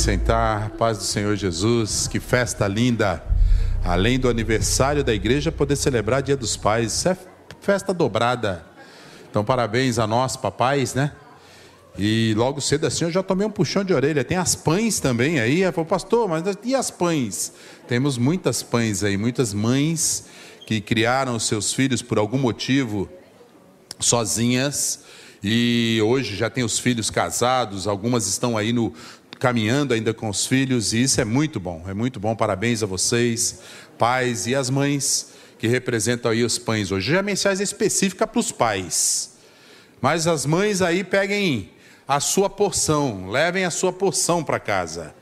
Sentar. Paz do Senhor Jesus. Que festa linda. Além do aniversário da igreja, poder celebrar Dia dos Pais. Isso é festa dobrada. Então, parabéns a nós, papais, né? E logo cedo assim eu já tomei um puxão de orelha. Tem as pães também aí. Eu falei, pastor, mas e as pães? Temos muitas pães aí, muitas mães que criaram seus filhos por algum motivo sozinhas e hoje já tem os filhos casados, algumas estão aí no caminhando ainda com os filhos, e isso é muito bom, é muito bom. Parabéns a vocês, pais e as mães que representam aí os pães hoje. Já mensagem específica para os pais. Mas as mães aí peguem a sua porção, levem a sua porção para casa.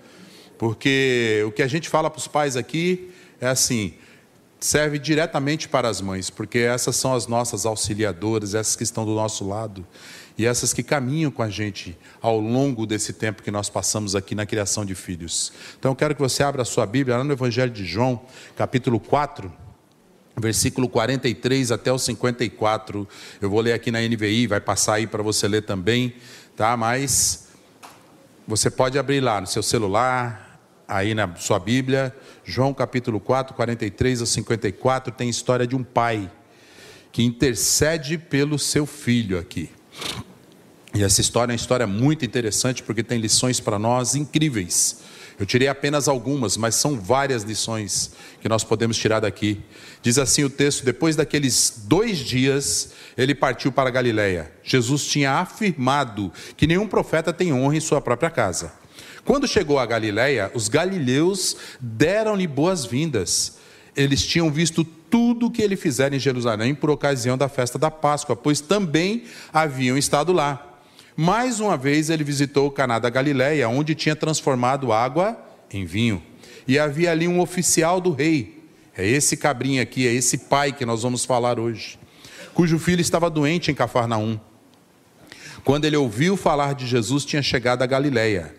Porque o que a gente fala para os pais aqui é assim: serve diretamente para as mães, porque essas são as nossas auxiliadoras, essas que estão do nosso lado e essas que caminham com a gente ao longo desse tempo que nós passamos aqui na criação de filhos. Então eu quero que você abra a sua Bíblia lá no Evangelho de João, capítulo 4, versículo 43 até o 54. Eu vou ler aqui na NVI, vai passar aí para você ler também, tá? Mas você pode abrir lá no seu celular, aí na sua Bíblia, João capítulo 4, 43 a 54, tem história de um pai que intercede pelo seu filho aqui. E essa história é uma história muito interessante porque tem lições para nós incríveis. Eu tirei apenas algumas, mas são várias lições que nós podemos tirar daqui. Diz assim o texto: depois daqueles dois dias, ele partiu para Galiléia. Jesus tinha afirmado que nenhum profeta tem honra em sua própria casa. Quando chegou a Galiléia, os galileus deram-lhe boas-vindas. Eles tinham visto tudo o que ele fizera em Jerusalém por ocasião da festa da Páscoa, pois também haviam estado lá. Mais uma vez ele visitou o Caná da Galiléia, onde tinha transformado água em vinho. E havia ali um oficial do rei. É esse cabrinho aqui, é esse pai que nós vamos falar hoje, cujo filho estava doente em Cafarnaum. Quando ele ouviu falar de Jesus, tinha chegado a Galiléia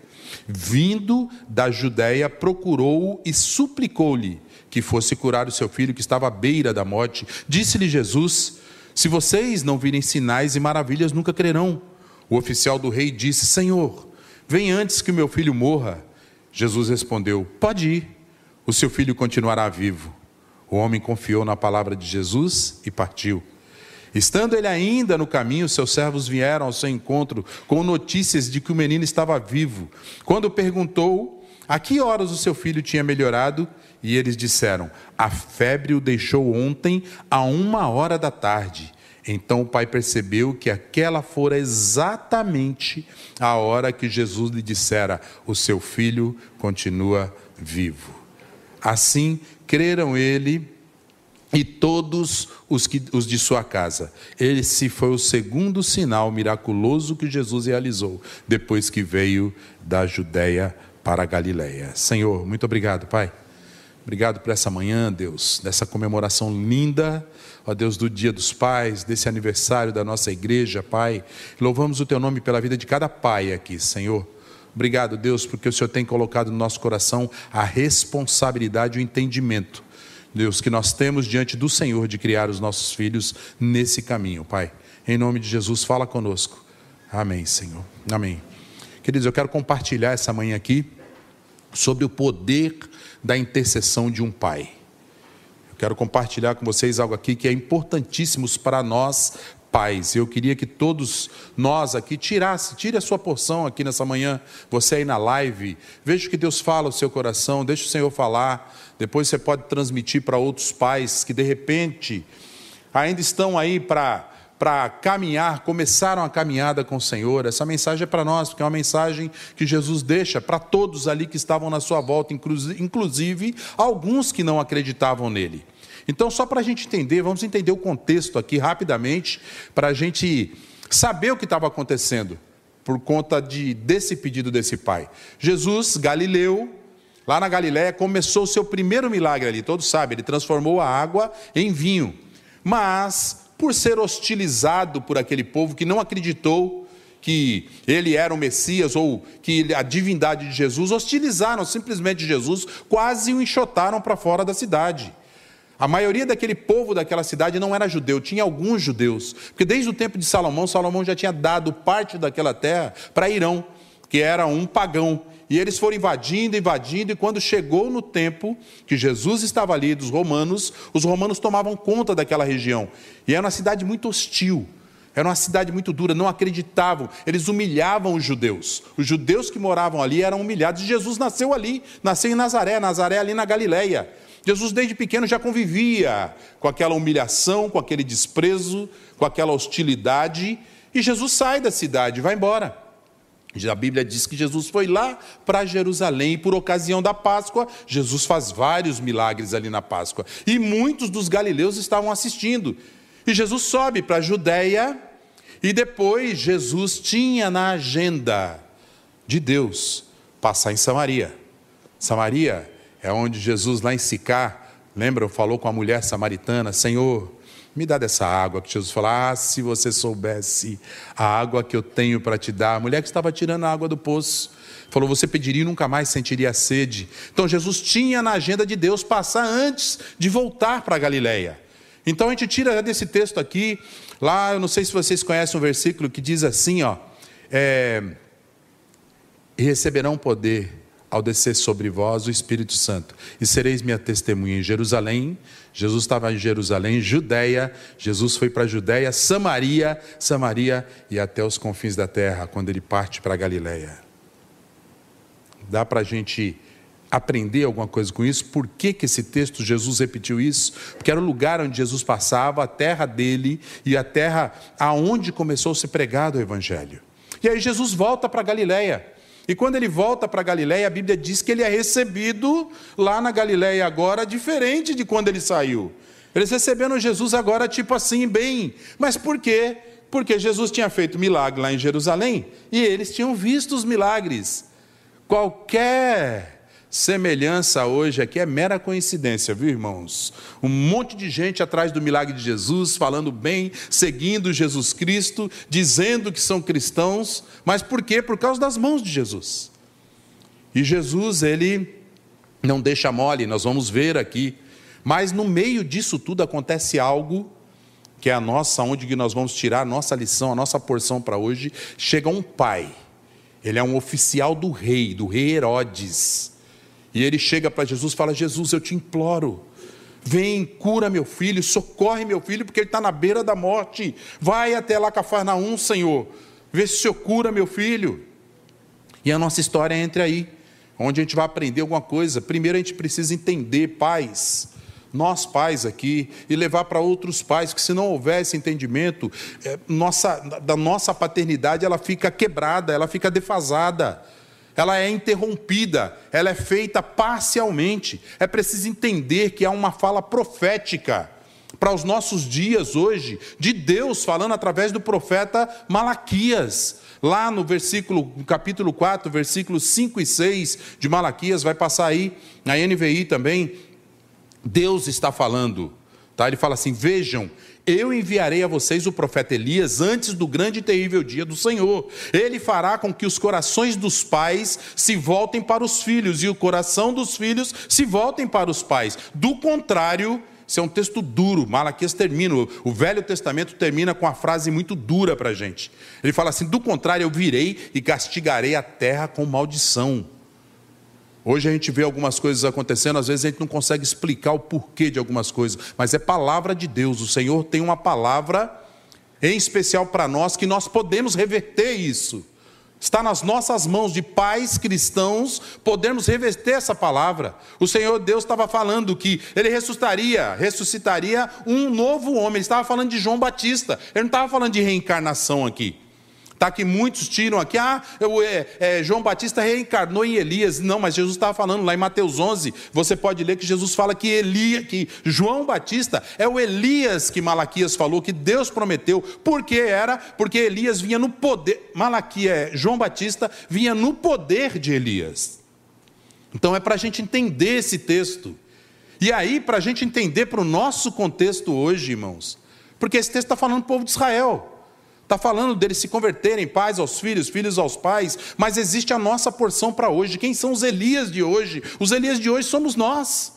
vindo da Judéia, procurou-o e suplicou-lhe que fosse curar o seu filho que estava à beira da morte. Disse-lhe Jesus: Se vocês não virem sinais e maravilhas, nunca crerão. O oficial do rei disse: Senhor, vem antes que meu filho morra. Jesus respondeu: Pode ir, o seu filho continuará vivo. O homem confiou na palavra de Jesus e partiu. Estando ele ainda no caminho, seus servos vieram ao seu encontro com notícias de que o menino estava vivo. Quando perguntou a que horas o seu filho tinha melhorado, e eles disseram: A febre o deixou ontem a uma hora da tarde. Então o pai percebeu que aquela fora exatamente a hora que Jesus lhe dissera: O seu filho continua vivo. Assim creram ele e todos os, que, os de sua casa. Esse foi o segundo sinal miraculoso que Jesus realizou depois que veio da Judéia para a Galiléia. Senhor, muito obrigado, Pai. Obrigado por essa manhã, Deus, dessa comemoração linda, ó Deus, do Dia dos Pais, desse aniversário da nossa igreja, Pai. Louvamos o Teu nome pela vida de cada pai aqui, Senhor. Obrigado, Deus, porque o Senhor tem colocado no nosso coração a responsabilidade e o entendimento Deus, que nós temos diante do Senhor de criar os nossos filhos nesse caminho, Pai. Em nome de Jesus, fala conosco. Amém, Senhor. Amém. Queridos, eu quero compartilhar essa manhã aqui sobre o poder da intercessão de um pai. Quero compartilhar com vocês algo aqui que é importantíssimo para nós, pais. Eu queria que todos nós aqui tirasse, tire a sua porção aqui nessa manhã, você aí na live, veja o que Deus fala no seu coração, deixe o Senhor falar. Depois você pode transmitir para outros pais que de repente ainda estão aí para para caminhar, começaram a caminhada com o Senhor. Essa mensagem é para nós, porque é uma mensagem que Jesus deixa para todos ali que estavam na sua volta, inclusive alguns que não acreditavam nele. Então, só para a gente entender, vamos entender o contexto aqui rapidamente, para a gente saber o que estava acontecendo por conta de, desse pedido desse pai. Jesus, Galileu, lá na Galiléia, começou o seu primeiro milagre ali, todos sabem, ele transformou a água em vinho. Mas, por ser hostilizado por aquele povo que não acreditou que ele era o Messias ou que a divindade de Jesus, hostilizaram simplesmente Jesus, quase o enxotaram para fora da cidade. A maioria daquele povo daquela cidade não era judeu, tinha alguns judeus, porque desde o tempo de Salomão, Salomão já tinha dado parte daquela terra para Irão, que era um pagão. E eles foram invadindo, invadindo, e quando chegou no tempo que Jesus estava ali dos romanos, os romanos tomavam conta daquela região. E era uma cidade muito hostil. Era uma cidade muito dura, não acreditavam, eles humilhavam os judeus. Os judeus que moravam ali eram humilhados. Jesus nasceu ali, nasceu em Nazaré, Nazaré ali na Galileia. Jesus, desde pequeno, já convivia com aquela humilhação, com aquele desprezo, com aquela hostilidade, e Jesus sai da cidade, vai embora. A Bíblia diz que Jesus foi lá para Jerusalém, e por ocasião da Páscoa, Jesus faz vários milagres ali na Páscoa, e muitos dos galileus estavam assistindo. E Jesus sobe para a Judéia, e depois Jesus tinha na agenda de Deus passar em Samaria. Samaria é onde Jesus, lá em Sicá, lembra, falou com a mulher samaritana: Senhor, me dá dessa água. Que Jesus falou: Ah, se você soubesse a água que eu tenho para te dar. A mulher que estava tirando a água do poço. Falou: Você pediria e nunca mais sentiria sede. Então Jesus tinha na agenda de Deus passar antes de voltar para a Galileia. Então a gente tira desse texto aqui, lá, eu não sei se vocês conhecem um versículo que diz assim: ó, é, receberão poder ao descer sobre vós o Espírito Santo, e sereis minha testemunha em Jerusalém. Jesus estava em Jerusalém, Judéia, Jesus foi para Judéia, Samaria, Samaria e até os confins da terra, quando ele parte para Galiléia. Dá para a gente aprender alguma coisa com isso? Por que, que esse texto Jesus repetiu isso? Porque era o lugar onde Jesus passava, a terra dele e a terra aonde começou a ser pregado o Evangelho. E aí Jesus volta para Galiléia. E quando ele volta para Galiléia, a Bíblia diz que ele é recebido lá na Galiléia agora, diferente de quando ele saiu. Eles receberam Jesus agora, tipo assim, bem. Mas por quê? Porque Jesus tinha feito milagre lá em Jerusalém e eles tinham visto os milagres. Qualquer semelhança hoje aqui é mera coincidência, viu, irmãos? Um monte de gente atrás do milagre de Jesus, falando bem, seguindo Jesus Cristo, dizendo que são cristãos, mas por quê? Por causa das mãos de Jesus. E Jesus, ele não deixa mole, nós vamos ver aqui. Mas no meio disso tudo acontece algo que é a nossa, onde nós vamos tirar a nossa lição, a nossa porção para hoje. Chega um pai, ele é um oficial do rei, do rei Herodes. E ele chega para Jesus e fala: Jesus, eu te imploro, vem, cura meu filho, socorre meu filho, porque ele está na beira da morte. Vai até lá Cafarnaum, Senhor, vê se o Senhor cura meu filho. E a nossa história entra aí, onde a gente vai aprender alguma coisa. Primeiro a gente precisa entender, pais, nós pais aqui, e levar para outros pais, que se não houver esse entendimento, é, nossa, da nossa paternidade ela fica quebrada, ela fica defasada ela é interrompida, ela é feita parcialmente. É preciso entender que há uma fala profética para os nossos dias hoje, de Deus falando através do profeta Malaquias. Lá no versículo, no capítulo 4, versículos 5 e 6 de Malaquias, vai passar aí, na NVI também, Deus está falando. Tá? Ele fala assim: Vejam, eu enviarei a vocês o profeta Elias antes do grande e terrível dia do Senhor. Ele fará com que os corações dos pais se voltem para os filhos e o coração dos filhos se voltem para os pais. Do contrário, isso é um texto duro. Malaquias termina, o Velho Testamento termina com uma frase muito dura para a gente. Ele fala assim: do contrário, eu virei e castigarei a terra com maldição. Hoje a gente vê algumas coisas acontecendo, às vezes a gente não consegue explicar o porquê de algumas coisas, mas é palavra de Deus. O Senhor tem uma palavra em especial para nós que nós podemos reverter isso. Está nas nossas mãos de pais cristãos podermos reverter essa palavra. O Senhor Deus estava falando que ele ressuscitaria, ressuscitaria um novo homem. Ele estava falando de João Batista. Ele não estava falando de reencarnação aqui. Tá que muitos tiram aqui, ah, eu, é, é, João Batista reencarnou em Elias. Não, mas Jesus estava falando lá em Mateus 11, você pode ler que Jesus fala que, Elia, que João Batista é o Elias que Malaquias falou, que Deus prometeu. Por que era? Porque Elias vinha no poder, Malaquias, é, João Batista vinha no poder de Elias. Então é para a gente entender esse texto. E aí, para a gente entender para o nosso contexto hoje, irmãos, porque esse texto está falando do povo de Israel. Está falando deles se converterem, pais aos filhos, filhos aos pais, mas existe a nossa porção para hoje. Quem são os Elias de hoje? Os Elias de hoje somos nós.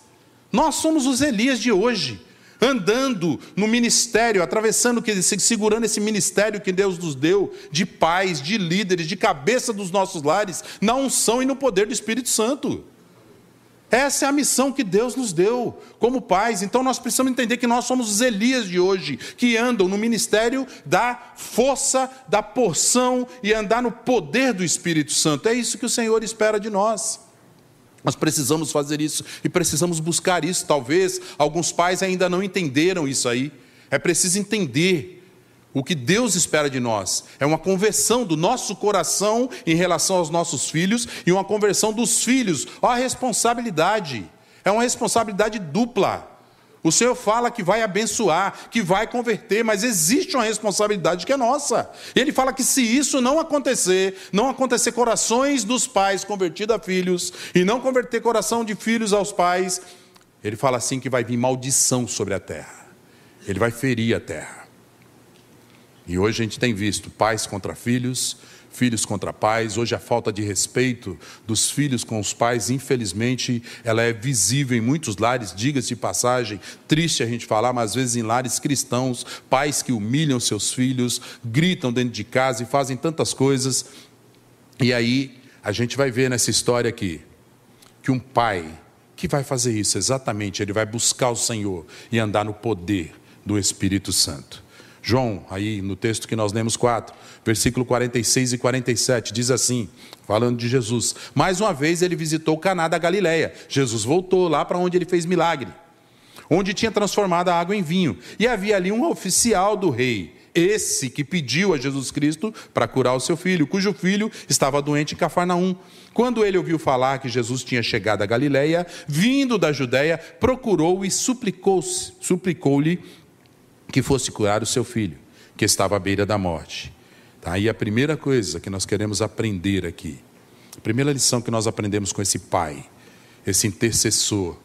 Nós somos os Elias de hoje, andando no ministério, atravessando, segurando esse ministério que Deus nos deu, de pais, de líderes, de cabeça dos nossos lares, na unção e no poder do Espírito Santo. Essa é a missão que Deus nos deu como pais. Então nós precisamos entender que nós somos os Elias de hoje, que andam no ministério da força, da porção e andar no poder do Espírito Santo. É isso que o Senhor espera de nós. Nós precisamos fazer isso e precisamos buscar isso. Talvez alguns pais ainda não entenderam isso aí. É preciso entender o que Deus espera de nós é uma conversão do nosso coração em relação aos nossos filhos e uma conversão dos filhos. Olha a responsabilidade. É uma responsabilidade dupla. O Senhor fala que vai abençoar, que vai converter, mas existe uma responsabilidade que é nossa. Ele fala que se isso não acontecer, não acontecer corações dos pais convertidos a filhos e não converter coração de filhos aos pais, ele fala assim que vai vir maldição sobre a terra. Ele vai ferir a terra. E hoje a gente tem visto pais contra filhos, filhos contra pais. Hoje a falta de respeito dos filhos com os pais, infelizmente, ela é visível em muitos lares, diga-se de passagem, triste a gente falar, mas às vezes em lares cristãos, pais que humilham seus filhos, gritam dentro de casa e fazem tantas coisas. E aí a gente vai ver nessa história aqui que um pai que vai fazer isso exatamente, ele vai buscar o Senhor e andar no poder do Espírito Santo. João, aí no texto que nós lemos 4, versículo 46 e 47, diz assim, falando de Jesus: Mais uma vez ele visitou Caná da Galileia. Jesus voltou lá para onde ele fez milagre, onde tinha transformado a água em vinho, e havia ali um oficial do rei, esse que pediu a Jesus Cristo para curar o seu filho, cujo filho estava doente em Cafarnaum. Quando ele ouviu falar que Jesus tinha chegado a Galileia, vindo da Judéia, procurou e suplicou-lhe suplicou que fosse curar o seu filho, que estava à beira da morte. Tá? E a primeira coisa que nós queremos aprender aqui, a primeira lição que nós aprendemos com esse pai, esse intercessor,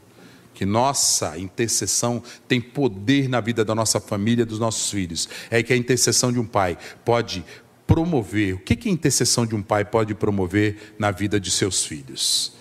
que nossa intercessão tem poder na vida da nossa família, dos nossos filhos, é que a intercessão de um pai pode promover. O que, que a intercessão de um pai pode promover na vida de seus filhos?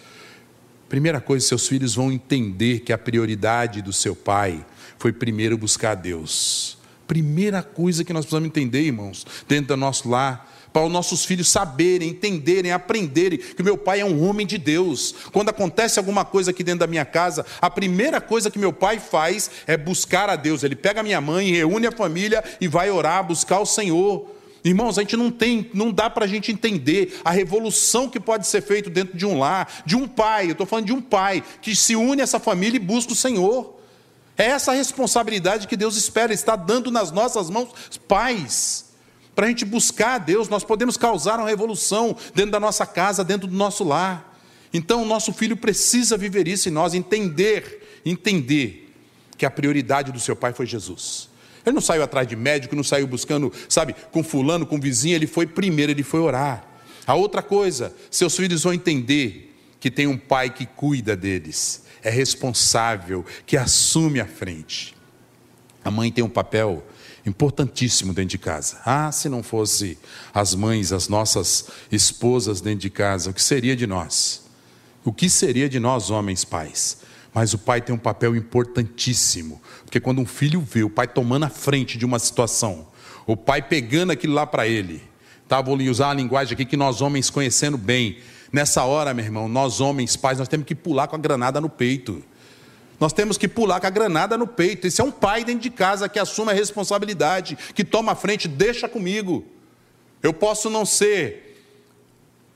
Primeira coisa, seus filhos vão entender que a prioridade do seu pai foi primeiro buscar a Deus. Primeira coisa que nós precisamos entender, irmãos, dentro do nosso lar, para os nossos filhos saberem, entenderem, aprenderem que meu pai é um homem de Deus. Quando acontece alguma coisa aqui dentro da minha casa, a primeira coisa que meu pai faz é buscar a Deus. Ele pega a minha mãe, reúne a família e vai orar, buscar o Senhor. Irmãos, a gente não tem, não dá para a gente entender a revolução que pode ser feita dentro de um lar, de um pai. Eu estou falando de um pai que se une a essa família e busca o Senhor. É essa responsabilidade que Deus espera, está dando nas nossas mãos, pais, para a gente buscar a Deus. Nós podemos causar uma revolução dentro da nossa casa, dentro do nosso lar. Então, o nosso filho precisa viver isso em nós, entender, entender que a prioridade do seu pai foi Jesus. Ele não saiu atrás de médico, não saiu buscando, sabe, com fulano, com vizinho, ele foi primeiro, ele foi orar. A outra coisa, seus filhos vão entender que tem um pai que cuida deles é responsável, que assume a frente. A mãe tem um papel importantíssimo dentro de casa. Ah, se não fosse as mães, as nossas esposas dentro de casa, o que seria de nós? O que seria de nós, homens pais? Mas o pai tem um papel importantíssimo, porque quando um filho vê o pai tomando a frente de uma situação, o pai pegando aquilo lá para ele, tá? vou usar a linguagem aqui que nós homens conhecendo bem, Nessa hora, meu irmão, nós homens, pais, nós temos que pular com a granada no peito. Nós temos que pular com a granada no peito. Esse é um pai dentro de casa que assume a responsabilidade, que toma a frente, deixa comigo. Eu posso não ser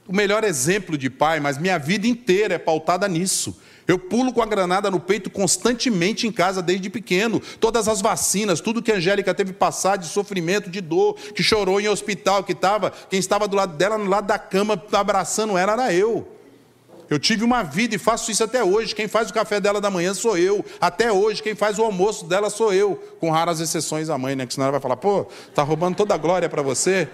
o melhor exemplo de pai, mas minha vida inteira é pautada nisso. Eu pulo com a granada no peito constantemente em casa desde pequeno. Todas as vacinas, tudo que a Angélica teve passar de sofrimento, de dor, que chorou em hospital, que estava, quem estava do lado dela, no lado da cama, abraçando ela, era eu. Eu tive uma vida e faço isso até hoje. Quem faz o café dela da manhã sou eu. Até hoje, quem faz o almoço dela sou eu. Com raras exceções a mãe, né? Que senão ela vai falar, pô, tá roubando toda a glória para você.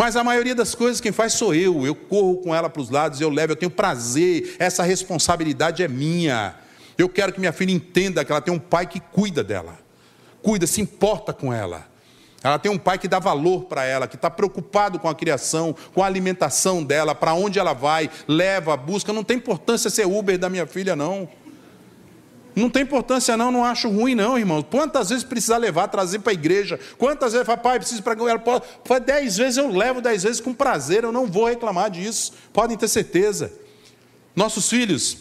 Mas a maioria das coisas quem faz sou eu. Eu corro com ela para os lados, eu levo, eu tenho prazer, essa responsabilidade é minha. Eu quero que minha filha entenda que ela tem um pai que cuida dela, cuida, se importa com ela. Ela tem um pai que dá valor para ela, que está preocupado com a criação, com a alimentação dela, para onde ela vai, leva, busca. Não tem importância ser Uber da minha filha, não. Não tem importância, não, não acho ruim, não, irmão. Quantas vezes precisar levar, trazer para a igreja? Quantas vezes fala, pai, preciso para ela pode, dez vezes eu levo, dez vezes com prazer, eu não vou reclamar disso. Podem ter certeza. Nossos filhos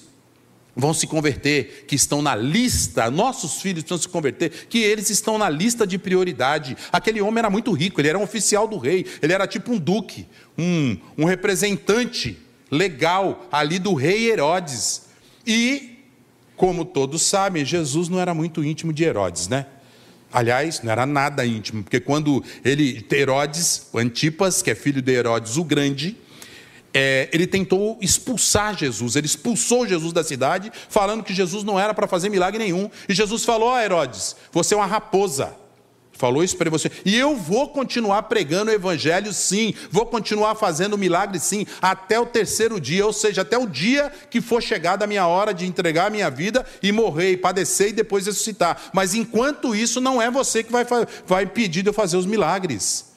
vão se converter, que estão na lista, nossos filhos vão se converter, que eles estão na lista de prioridade. Aquele homem era muito rico, ele era um oficial do rei, ele era tipo um duque, um, um representante legal ali do rei Herodes. E, como todos sabem, Jesus não era muito íntimo de Herodes, né? Aliás, não era nada íntimo, porque quando ele, Herodes, Antipas, que é filho de Herodes o Grande, é, ele tentou expulsar Jesus, ele expulsou Jesus da cidade, falando que Jesus não era para fazer milagre nenhum. E Jesus falou: a Herodes, você é uma raposa. Falou isso para você. E eu vou continuar pregando o evangelho, sim. Vou continuar fazendo milagre, sim. Até o terceiro dia, ou seja, até o dia que for chegada a minha hora de entregar a minha vida e morrer, e padecer e depois ressuscitar. Mas enquanto isso, não é você que vai, vai pedir de eu fazer os milagres.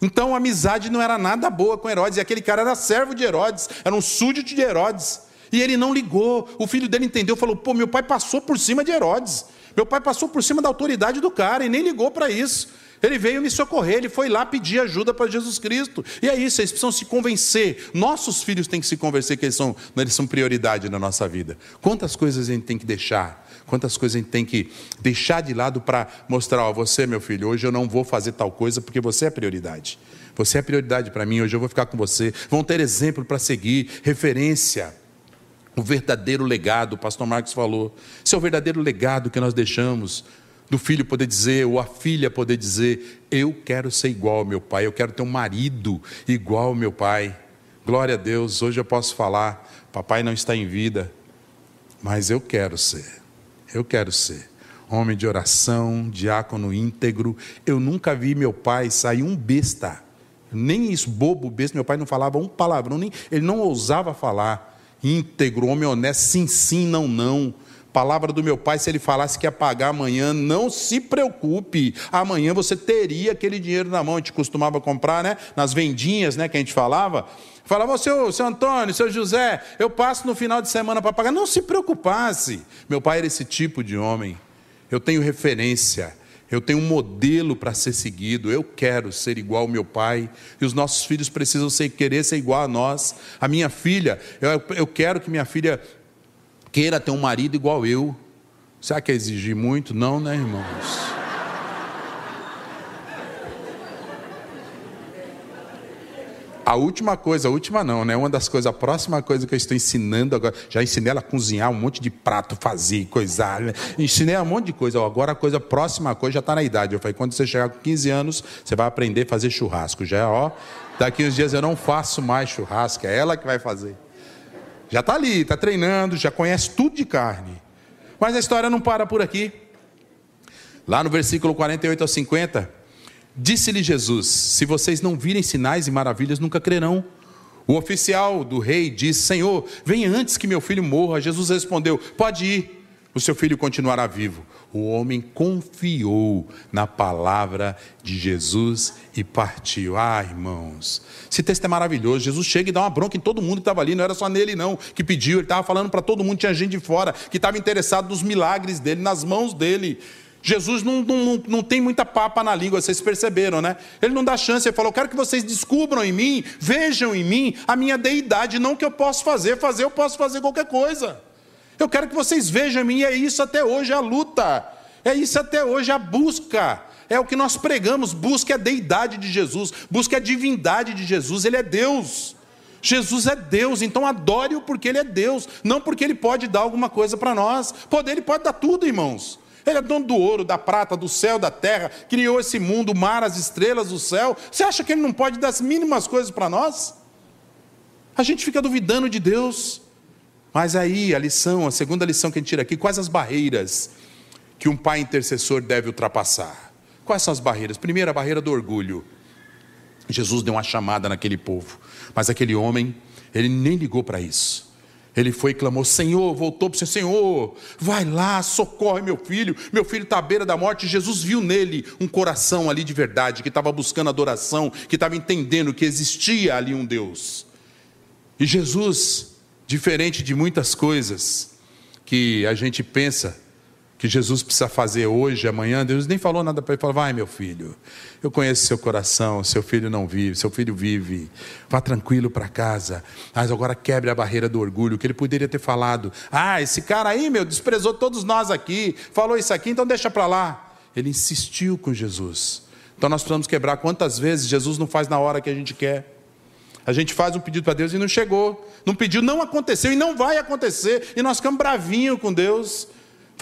Então a amizade não era nada boa com Herodes, e aquele cara era servo de Herodes, era um súdito de Herodes. E ele não ligou. O filho dele entendeu, falou: pô, meu pai passou por cima de Herodes. Meu pai passou por cima da autoridade do cara e nem ligou para isso. Ele veio me socorrer, ele foi lá pedir ajuda para Jesus Cristo. E é isso, eles precisam se convencer. Nossos filhos têm que se convencer que eles são, eles são prioridade na nossa vida. Quantas coisas a gente tem que deixar? Quantas coisas a gente tem que deixar de lado para mostrar, ó, você, meu filho, hoje eu não vou fazer tal coisa porque você é prioridade. Você é prioridade para mim, hoje eu vou ficar com você. Vão ter exemplo para seguir, referência. O verdadeiro legado, o pastor Marcos falou. Esse é o verdadeiro legado que nós deixamos do filho poder dizer, ou a filha poder dizer: Eu quero ser igual ao meu pai, eu quero ter um marido igual ao meu pai. Glória a Deus, hoje eu posso falar: Papai não está em vida, mas eu quero ser, eu quero ser. Homem de oração, diácono íntegro. Eu nunca vi meu pai sair um besta, nem isso, bobo, besta. Meu pai não falava um palavrão, nem, ele não ousava falar. Íntegro, homem honesto, sim, sim, não, não Palavra do meu pai, se ele falasse que ia pagar amanhã, não se preocupe. Amanhã você teria aquele dinheiro na mão. A gente costumava comprar, né? Nas vendinhas, né? Que a gente falava. Falava, seu, seu Antônio, seu José, eu passo no final de semana para pagar. Não se preocupasse. Meu pai era esse tipo de homem. Eu tenho referência. Eu tenho um modelo para ser seguido. Eu quero ser igual ao meu pai. E os nossos filhos precisam ser, querer ser igual a nós. A minha filha, eu, eu quero que minha filha queira ter um marido igual eu. Será que é exigir muito? Não, né, irmãos? A última coisa, a última não, né? Uma das coisas, a próxima coisa que eu estou ensinando agora, já ensinei ela a cozinhar um monte de prato, fazer, coisar, né? ensinei um monte de coisa. Agora a coisa, a próxima coisa já está na idade. Eu falei, quando você chegar com 15 anos, você vai aprender a fazer churrasco. Já, ó, daqui uns dias eu não faço mais churrasco, é ela que vai fazer. Já está ali, está treinando, já conhece tudo de carne. Mas a história não para por aqui. Lá no versículo 48 ao 50, disse-lhe Jesus: Se vocês não virem sinais e maravilhas, nunca crerão. O oficial do rei disse: Senhor, venha antes que meu filho morra. Jesus respondeu: Pode ir, o seu filho continuará vivo o homem confiou na palavra de Jesus e partiu. Ah, irmãos, esse texto é maravilhoso. Jesus chega e dá uma bronca em todo mundo que estava ali, não era só nele, não, que pediu, ele estava falando para todo mundo, tinha gente de fora que estava interessado nos milagres dele, nas mãos dele. Jesus não, não, não tem muita papa na língua, vocês perceberam, né? Ele não dá chance, ele falou: Eu quero que vocês descubram em mim, vejam em mim a minha deidade, não que eu posso fazer, fazer eu posso fazer qualquer coisa. Eu quero que vocês vejam em mim, é isso até hoje a luta, é isso até hoje a busca. É o que nós pregamos, busca a deidade de Jesus, busca a divindade de Jesus, ele é Deus. Jesus é Deus, então adore-o porque ele é Deus, não porque ele pode dar alguma coisa para nós. Poder ele pode dar tudo, irmãos. Ele é dono do ouro, da prata, do céu, da terra, criou esse mundo, o mar, as estrelas, o céu. Você acha que ele não pode dar as mínimas coisas para nós? A gente fica duvidando de Deus. Mas aí a lição, a segunda lição que a gente tira aqui, quais as barreiras que um pai intercessor deve ultrapassar? Quais são as barreiras? Primeiro, a barreira do orgulho. Jesus deu uma chamada naquele povo, mas aquele homem, ele nem ligou para isso. Ele foi e clamou: Senhor, voltou para o Senhor, vai lá, socorre meu filho, meu filho está à beira da morte. Jesus viu nele um coração ali de verdade, que estava buscando adoração, que estava entendendo que existia ali um Deus. E Jesus, diferente de muitas coisas que a gente pensa, que Jesus precisa fazer hoje, amanhã, Deus nem falou nada para ele, falou: vai meu filho, eu conheço seu coração, seu filho não vive, seu filho vive, vá tranquilo para casa, mas agora quebre a barreira do orgulho, que ele poderia ter falado: ah, esse cara aí, meu, desprezou todos nós aqui, falou isso aqui, então deixa para lá. Ele insistiu com Jesus. Então nós precisamos quebrar quantas vezes Jesus não faz na hora que a gente quer. A gente faz um pedido para Deus e não chegou. Não pediu, não aconteceu e não vai acontecer. E nós ficamos bravinhos com Deus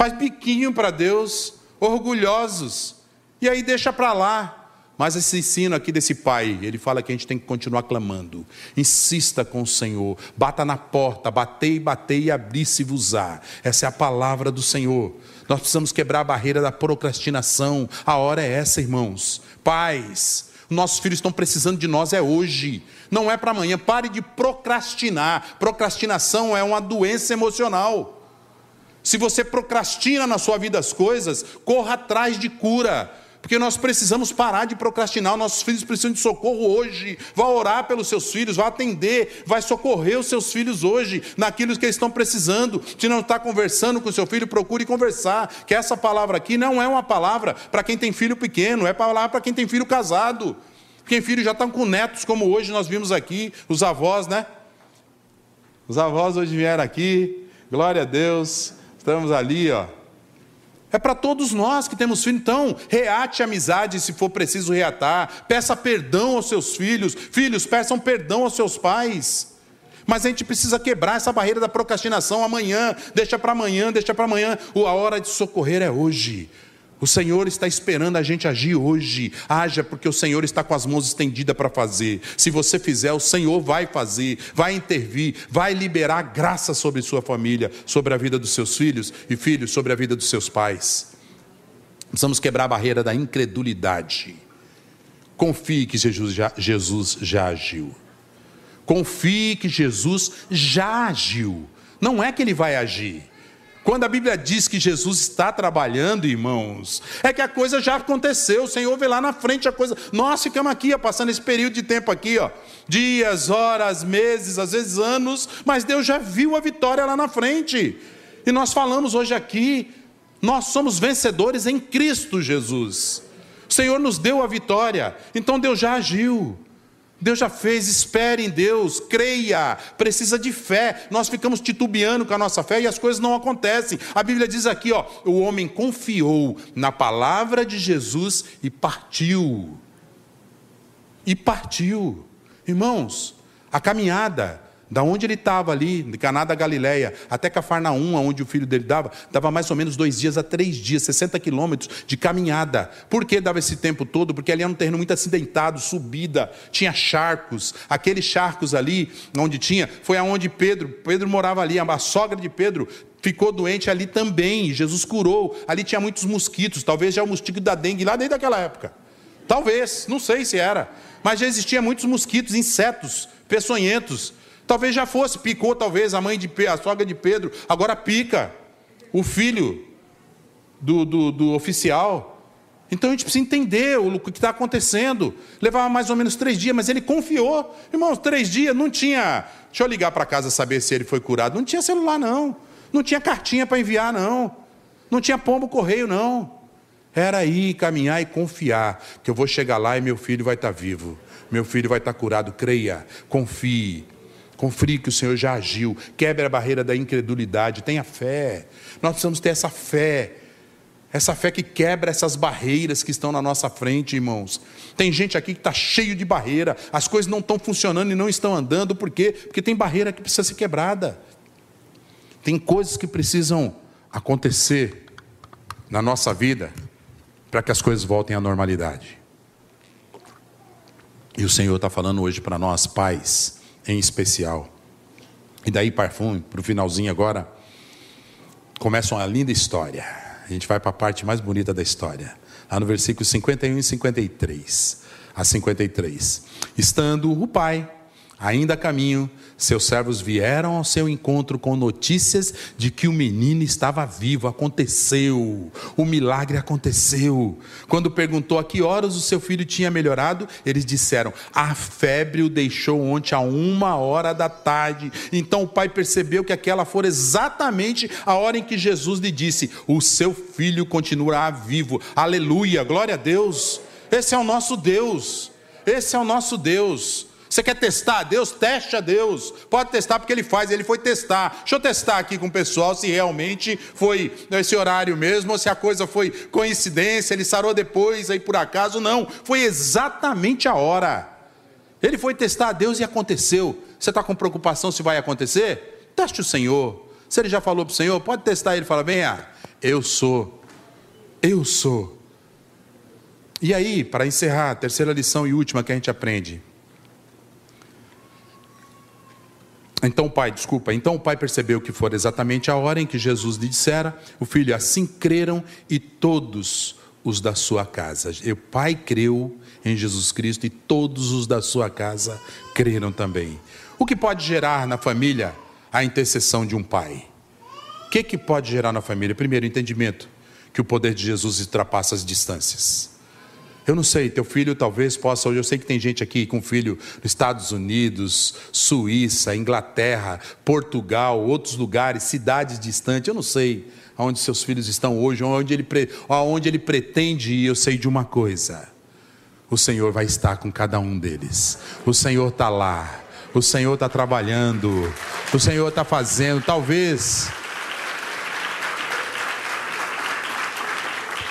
faz biquinho para Deus, orgulhosos, e aí deixa para lá. Mas esse ensino aqui desse pai, ele fala que a gente tem que continuar clamando. Insista com o Senhor. Bata na porta, batei, batei e abri-se-vos-á. Essa é a palavra do Senhor. Nós precisamos quebrar a barreira da procrastinação. A hora é essa, irmãos. Pais, nossos filhos estão precisando de nós é hoje, não é para amanhã. Pare de procrastinar. Procrastinação é uma doença emocional. Se você procrastina na sua vida as coisas, corra atrás de cura. Porque nós precisamos parar de procrastinar, nossos filhos precisam de socorro hoje. Vá orar pelos seus filhos, vá atender, vai socorrer os seus filhos hoje, naquilo que eles estão precisando. Se não está conversando com seu filho, procure conversar. Que essa palavra aqui não é uma palavra para quem tem filho pequeno, é palavra para quem tem filho casado. Quem filho já estão com netos, como hoje nós vimos aqui, os avós, né? Os avós hoje vieram aqui, glória a Deus. Estamos ali, ó. É para todos nós que temos filhos. Então, reate a amizade se for preciso reatar. Peça perdão aos seus filhos. Filhos, peçam perdão aos seus pais. Mas a gente precisa quebrar essa barreira da procrastinação amanhã. Deixa para amanhã, deixa para amanhã. A hora de socorrer é hoje. O Senhor está esperando a gente agir hoje. Haja, porque o Senhor está com as mãos estendidas para fazer. Se você fizer, o Senhor vai fazer, vai intervir, vai liberar graça sobre sua família, sobre a vida dos seus filhos e filhos, sobre a vida dos seus pais. Precisamos quebrar a barreira da incredulidade. Confie que Jesus já, Jesus já agiu. Confie que Jesus já agiu. Não é que ele vai agir. Quando a Bíblia diz que Jesus está trabalhando, irmãos, é que a coisa já aconteceu. O Senhor vê lá na frente a coisa. Nós ficamos aqui, ó, passando esse período de tempo aqui, ó, dias, horas, meses, às vezes anos, mas Deus já viu a vitória lá na frente. E nós falamos hoje aqui, nós somos vencedores em Cristo Jesus. O Senhor nos deu a vitória, então Deus já agiu. Deus já fez, espere em Deus, creia, precisa de fé. Nós ficamos titubeando com a nossa fé e as coisas não acontecem. A Bíblia diz aqui, ó, o homem confiou na palavra de Jesus e partiu. E partiu. Irmãos, a caminhada da onde ele estava ali, de Caná da Galileia, até Cafarnaum, onde o filho dele dava, dava mais ou menos dois dias a três dias, 60 quilômetros de caminhada. Por que dava esse tempo todo? Porque ali era um terreno muito acidentado, subida, tinha charcos. Aqueles charcos ali, onde tinha, foi aonde Pedro, Pedro morava ali, a sogra de Pedro ficou doente ali também, Jesus curou. Ali tinha muitos mosquitos, talvez já o mosquito da dengue lá desde aquela época. Talvez, não sei se era. Mas já existia muitos mosquitos, insetos, peçonhentos. Talvez já fosse, picou talvez a mãe de a sogra de Pedro, agora pica o filho do, do, do oficial. Então a gente precisa entender o que está acontecendo. Levava mais ou menos três dias, mas ele confiou. Irmãos, três dias não tinha. Deixa eu ligar para casa saber se ele foi curado. Não tinha celular, não. Não tinha cartinha para enviar, não. Não tinha pombo correio, não. Era ir, caminhar e confiar que eu vou chegar lá e meu filho vai estar vivo. Meu filho vai estar curado. Creia, confie. Confie que o Senhor já agiu. Quebre a barreira da incredulidade. Tenha fé. Nós precisamos ter essa fé. Essa fé que quebra essas barreiras que estão na nossa frente, irmãos. Tem gente aqui que está cheio de barreira, as coisas não estão funcionando e não estão andando, por quê? Porque tem barreira que precisa ser quebrada. Tem coisas que precisam acontecer na nossa vida para que as coisas voltem à normalidade. E o Senhor está falando hoje para nós, pais, em especial. E daí, para o finalzinho agora, começa uma linda história. a gente vai para a parte mais bonita da história. Lá no versículo 51 e 53 a 53. Estando o pai ainda a caminho, seus servos vieram ao seu encontro com notícias de que o menino estava vivo. Aconteceu, o milagre aconteceu. Quando perguntou a que horas o seu filho tinha melhorado, eles disseram: a febre o deixou ontem a uma hora da tarde. Então o pai percebeu que aquela fora exatamente a hora em que Jesus lhe disse: o seu filho continuará vivo. Aleluia, glória a Deus. Esse é o nosso Deus. Esse é o nosso Deus. Você quer testar Deus? Teste a Deus. Pode testar porque Ele faz, Ele foi testar. Deixa eu testar aqui com o pessoal se realmente foi esse horário mesmo, ou se a coisa foi coincidência, Ele sarou depois, aí por acaso. Não, foi exatamente a hora. Ele foi testar a Deus e aconteceu. Você está com preocupação se vai acontecer? Teste o Senhor. Se Ele já falou para o Senhor, pode testar Ele. Fala, venha, eu sou. Eu sou. E aí, para encerrar, terceira lição e última que a gente aprende. Então o pai, desculpa, então o pai percebeu que fora exatamente a hora em que Jesus lhe dissera, o filho, assim creram e todos os da sua casa. O pai creu em Jesus Cristo e todos os da sua casa creram também. O que pode gerar na família a intercessão de um pai? O que, que pode gerar na família? Primeiro, entendimento que o poder de Jesus ultrapassa as distâncias. Eu não sei, teu filho talvez possa hoje. Eu sei que tem gente aqui com filho nos Estados Unidos, Suíça, Inglaterra, Portugal, outros lugares, cidades distantes. Eu não sei aonde seus filhos estão hoje, aonde ele, aonde ele pretende ir. Eu sei de uma coisa: o Senhor vai estar com cada um deles. O Senhor está lá. O Senhor está trabalhando. O Senhor está fazendo. Talvez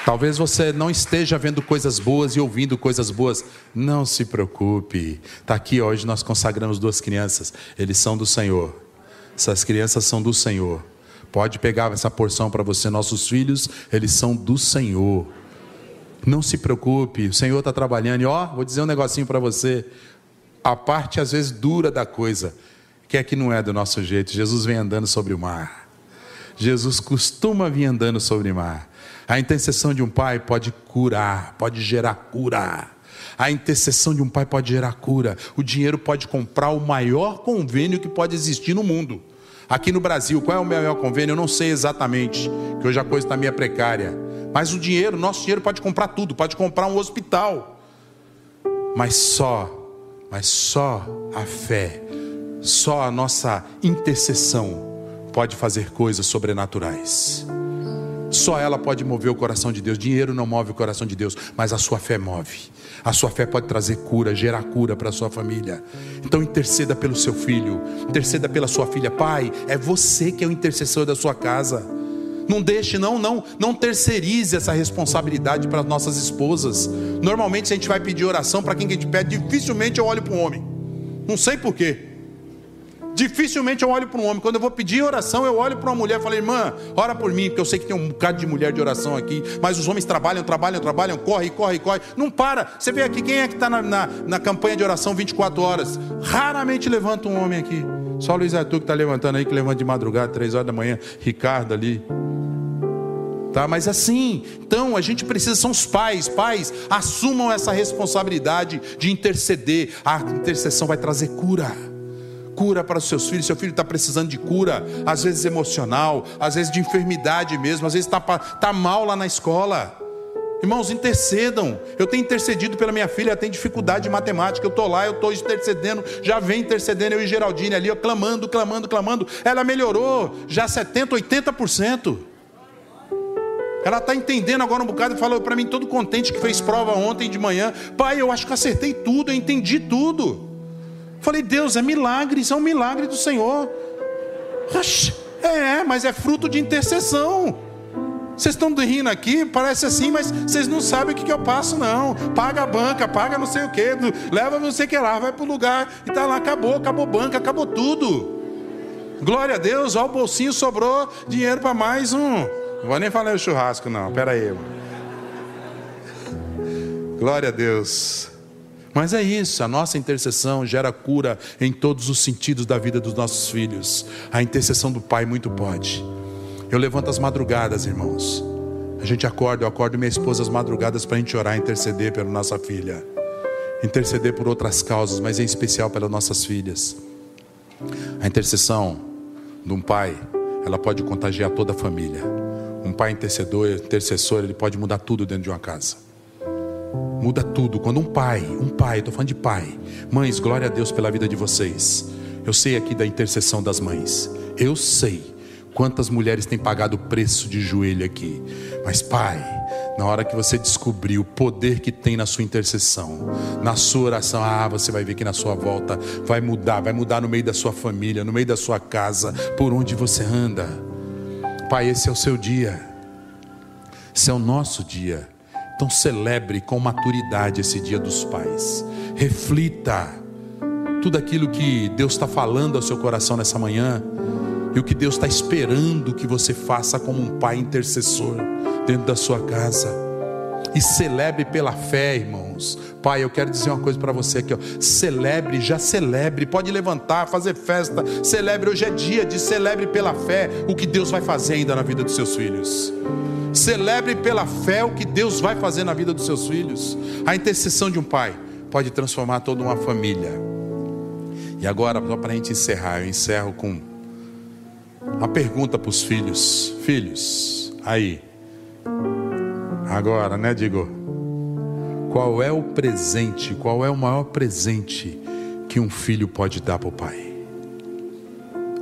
Talvez você não esteja vendo coisas boas e ouvindo coisas boas. Não se preocupe. Está aqui hoje nós consagramos duas crianças. Eles são do Senhor. Essas crianças são do Senhor. Pode pegar essa porção para você. Nossos filhos, eles são do Senhor. Não se preocupe. O Senhor está trabalhando. E ó, vou dizer um negocinho para você. A parte às vezes dura da coisa, que é que não é do nosso jeito. Jesus vem andando sobre o mar. Jesus costuma vir andando sobre o mar. A intercessão de um pai pode curar, pode gerar cura. A intercessão de um pai pode gerar cura. O dinheiro pode comprar o maior convênio que pode existir no mundo. Aqui no Brasil, qual é o maior convênio? Eu não sei exatamente, que hoje a coisa está meio precária. Mas o dinheiro, nosso dinheiro pode comprar tudo, pode comprar um hospital. Mas só, mas só a fé, só a nossa intercessão pode fazer coisas sobrenaturais. Só ela pode mover o coração de Deus. Dinheiro não move o coração de Deus, mas a sua fé move. A sua fé pode trazer cura, gerar cura para a sua família. Então interceda pelo seu filho, interceda pela sua filha. Pai, é você que é o intercessor da sua casa. Não deixe, não, não, não terceirize essa responsabilidade para nossas esposas. Normalmente, se a gente vai pedir oração para quem que a gente pede, dificilmente eu olho para um homem. Não sei porquê. Dificilmente eu olho para um homem. Quando eu vou pedir oração, eu olho para uma mulher e falo, irmã, ora por mim, porque eu sei que tem um bocado de mulher de oração aqui. Mas os homens trabalham, trabalham, trabalham, corre, corre, corre. Não para. Você vê aqui quem é que está na, na, na, campanha de oração 24 horas. Raramente levanta um homem aqui. Só o Luiz Arthur que está levantando aí, que levanta de madrugada, 3 horas da manhã. Ricardo ali. Tá, mas assim, então a gente precisa, são os pais, pais, assumam essa responsabilidade de interceder. A intercessão vai trazer cura cura para os seus filhos. Seu filho está precisando de cura, às vezes emocional, às vezes de enfermidade mesmo, às vezes está tá mal lá na escola. Irmãos, intercedam. Eu tenho intercedido pela minha filha, ela tem dificuldade de matemática. Eu estou lá, eu estou intercedendo, já vem intercedendo, eu e Geraldine ali, eu clamando, clamando, clamando. Ela melhorou já 70%, 80%. Ela está entendendo agora um bocado e falou para mim, todo contente que fez prova ontem de manhã. Pai, eu acho que acertei tudo, eu entendi tudo. Falei, Deus, é milagre, isso é um milagre do Senhor. É, mas é fruto de intercessão. Vocês estão rindo aqui, parece assim, mas vocês não sabem o que, que eu passo, não. Paga a banca, paga não sei o que, leva não sei o que lá, vai para o lugar e tá lá, acabou, acabou banca, acabou tudo. Glória a Deus, ó, o bolsinho sobrou dinheiro para mais um. Não vou nem falar o churrasco, não. Pera aí. Glória a Deus. Mas é isso, a nossa intercessão gera cura em todos os sentidos da vida dos nossos filhos. A intercessão do Pai muito pode. Eu levanto as madrugadas, irmãos. A gente acorda, eu acordo minha esposa às madrugadas para a gente orar, interceder pela nossa filha, interceder por outras causas, mas em especial pelas nossas filhas. A intercessão de um pai, ela pode contagiar toda a família. Um pai intercedor, intercessor, ele pode mudar tudo dentro de uma casa. Muda tudo. Quando um pai, um pai, estou falando de pai, mães, glória a Deus pela vida de vocês. Eu sei aqui da intercessão das mães. Eu sei quantas mulheres têm pagado o preço de joelho aqui. Mas, pai, na hora que você descobrir o poder que tem na sua intercessão, na sua oração, ah, você vai ver que na sua volta vai mudar, vai mudar no meio da sua família, no meio da sua casa, por onde você anda. Pai, esse é o seu dia, esse é o nosso dia. Então celebre com maturidade esse dia dos pais. Reflita tudo aquilo que Deus está falando ao seu coração nessa manhã e o que Deus está esperando que você faça como um pai intercessor dentro da sua casa. E celebre pela fé, irmãos. Pai, eu quero dizer uma coisa para você aqui, ó. Celebre, já celebre. Pode levantar, fazer festa. Celebre, hoje é dia de celebre pela fé o que Deus vai fazer ainda na vida dos seus filhos. Celebre pela fé o que Deus vai fazer na vida dos seus filhos. A intercessão de um pai pode transformar toda uma família. E agora, só para a gente encerrar, eu encerro com uma pergunta para os filhos: Filhos, aí, Agora, né, digo? Qual é o presente, qual é o maior presente que um filho pode dar para o pai?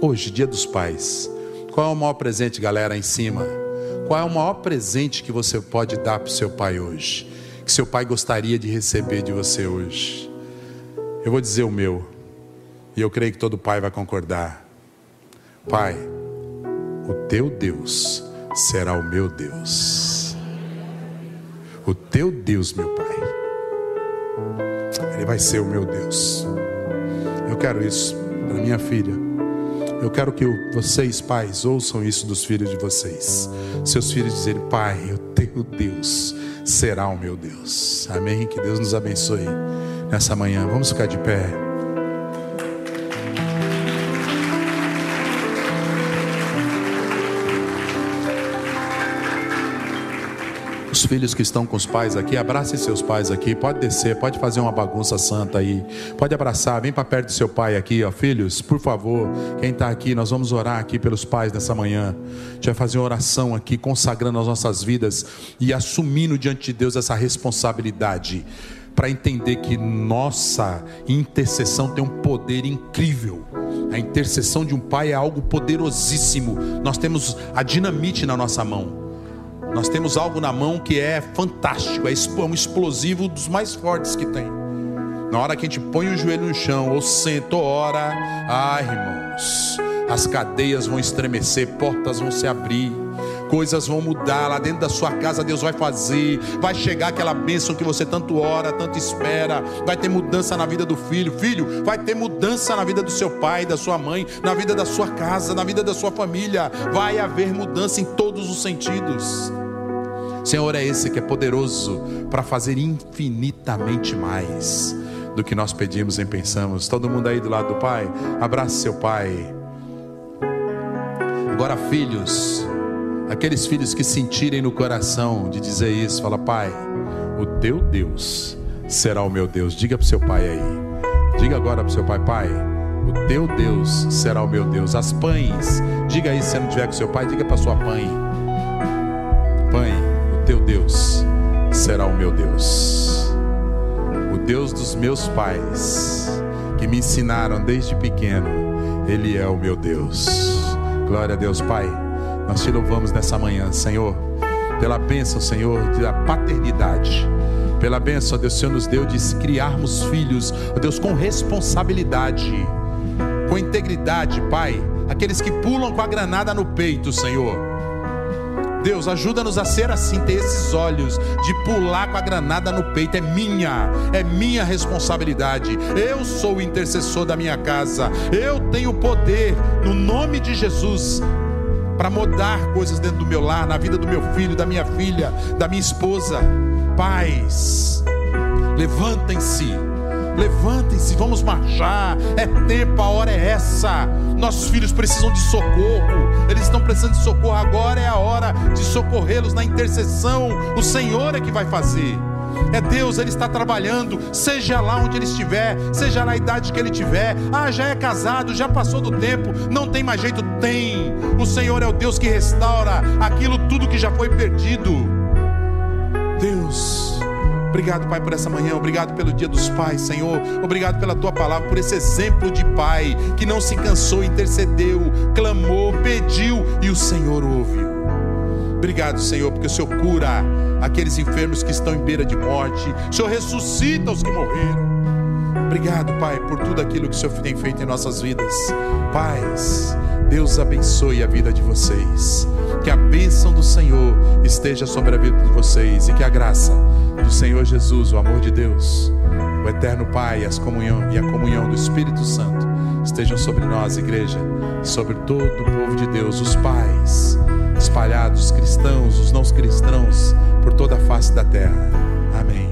Hoje, dia dos pais. Qual é o maior presente, galera, em cima? Qual é o maior presente que você pode dar para o seu pai hoje? Que seu pai gostaria de receber de você hoje? Eu vou dizer o meu, e eu creio que todo pai vai concordar. Pai, o teu Deus será o meu Deus o teu Deus, meu Pai. Ele vai ser o meu Deus. Eu quero isso para minha filha. Eu quero que vocês, pais, ouçam isso dos filhos de vocês. Seus filhos dizerem: Pai, o teu Deus será o meu Deus. Amém. Que Deus nos abençoe nessa manhã. Vamos ficar de pé. Filhos que estão com os pais aqui, abrace seus pais aqui. Pode descer, pode fazer uma bagunça santa aí. Pode abraçar, vem para perto do seu pai aqui, ó. Filhos, por favor, quem está aqui, nós vamos orar aqui pelos pais nessa manhã. A gente vai fazer uma oração aqui, consagrando as nossas vidas e assumindo diante de Deus essa responsabilidade para entender que nossa intercessão tem um poder incrível. A intercessão de um pai é algo poderosíssimo. Nós temos a dinamite na nossa mão. Nós temos algo na mão que é fantástico, é um explosivo dos mais fortes que tem. Na hora que a gente põe o joelho no chão, ou senta, ou ora, ai irmãos, as cadeias vão estremecer, portas vão se abrir, coisas vão mudar lá dentro da sua casa. Deus vai fazer, vai chegar aquela bênção que você tanto ora, tanto espera. Vai ter mudança na vida do filho, filho, vai ter mudança na vida do seu pai, da sua mãe, na vida da sua casa, na vida da sua família. Vai haver mudança em todos os sentidos. Senhor é esse que é poderoso para fazer infinitamente mais do que nós pedimos e pensamos. Todo mundo aí do lado do Pai, abrace seu Pai. Agora, filhos, aqueles filhos que sentirem no coração de dizer isso, fala, Pai, o teu Deus será o meu Deus. Diga para seu pai aí. Diga agora para seu pai, Pai, o teu Deus será o meu Deus. As pães, diga aí se você não tiver com seu pai, diga para sua mãe. Teu Deus será o meu Deus. O Deus dos meus pais, que me ensinaram desde pequeno, Ele é o meu Deus. Glória a Deus, Pai. Nós te louvamos nessa manhã, Senhor, pela bênção, Senhor, da paternidade. Pela bênção, Deus, Senhor nos deu de criarmos filhos, Deus, com responsabilidade, com integridade, Pai. Aqueles que pulam com a granada no peito, Senhor Deus, ajuda-nos a ser assim, ter esses olhos de pular com a granada no peito. É minha, é minha responsabilidade. Eu sou o intercessor da minha casa. Eu tenho poder, no nome de Jesus, para mudar coisas dentro do meu lar, na vida do meu filho, da minha filha, da minha esposa. Pais, levantem-se Levantem-se, vamos marchar. É tempo, a hora é essa. Nossos filhos precisam de socorro. Eles estão precisando de socorro. Agora é a hora de socorrê-los na intercessão. O Senhor é que vai fazer. É Deus, Ele está trabalhando, seja lá onde Ele estiver, seja na idade que Ele tiver. Ah, já é casado, já passou do tempo, não tem mais jeito. Tem. O Senhor é o Deus que restaura aquilo tudo que já foi perdido. Deus, Obrigado, Pai, por essa manhã. Obrigado pelo dia dos pais, Senhor. Obrigado pela tua palavra, por esse exemplo de pai que não se cansou, intercedeu, clamou, pediu e o Senhor ouviu. Obrigado, Senhor, porque o Senhor cura aqueles enfermos que estão em beira de morte. O Senhor ressuscita os que morreram. Obrigado, Pai, por tudo aquilo que o Senhor tem feito em nossas vidas. Pais, Deus abençoe a vida de vocês. Que a bênção do Senhor esteja sobre a vida de vocês e que a graça do Senhor Jesus, o amor de Deus, o eterno Pai as comunhão, e a comunhão do Espírito Santo estejam sobre nós, igreja, sobre todo o povo de Deus, os pais espalhados, os cristãos, os não cristãos, por toda a face da terra. Amém.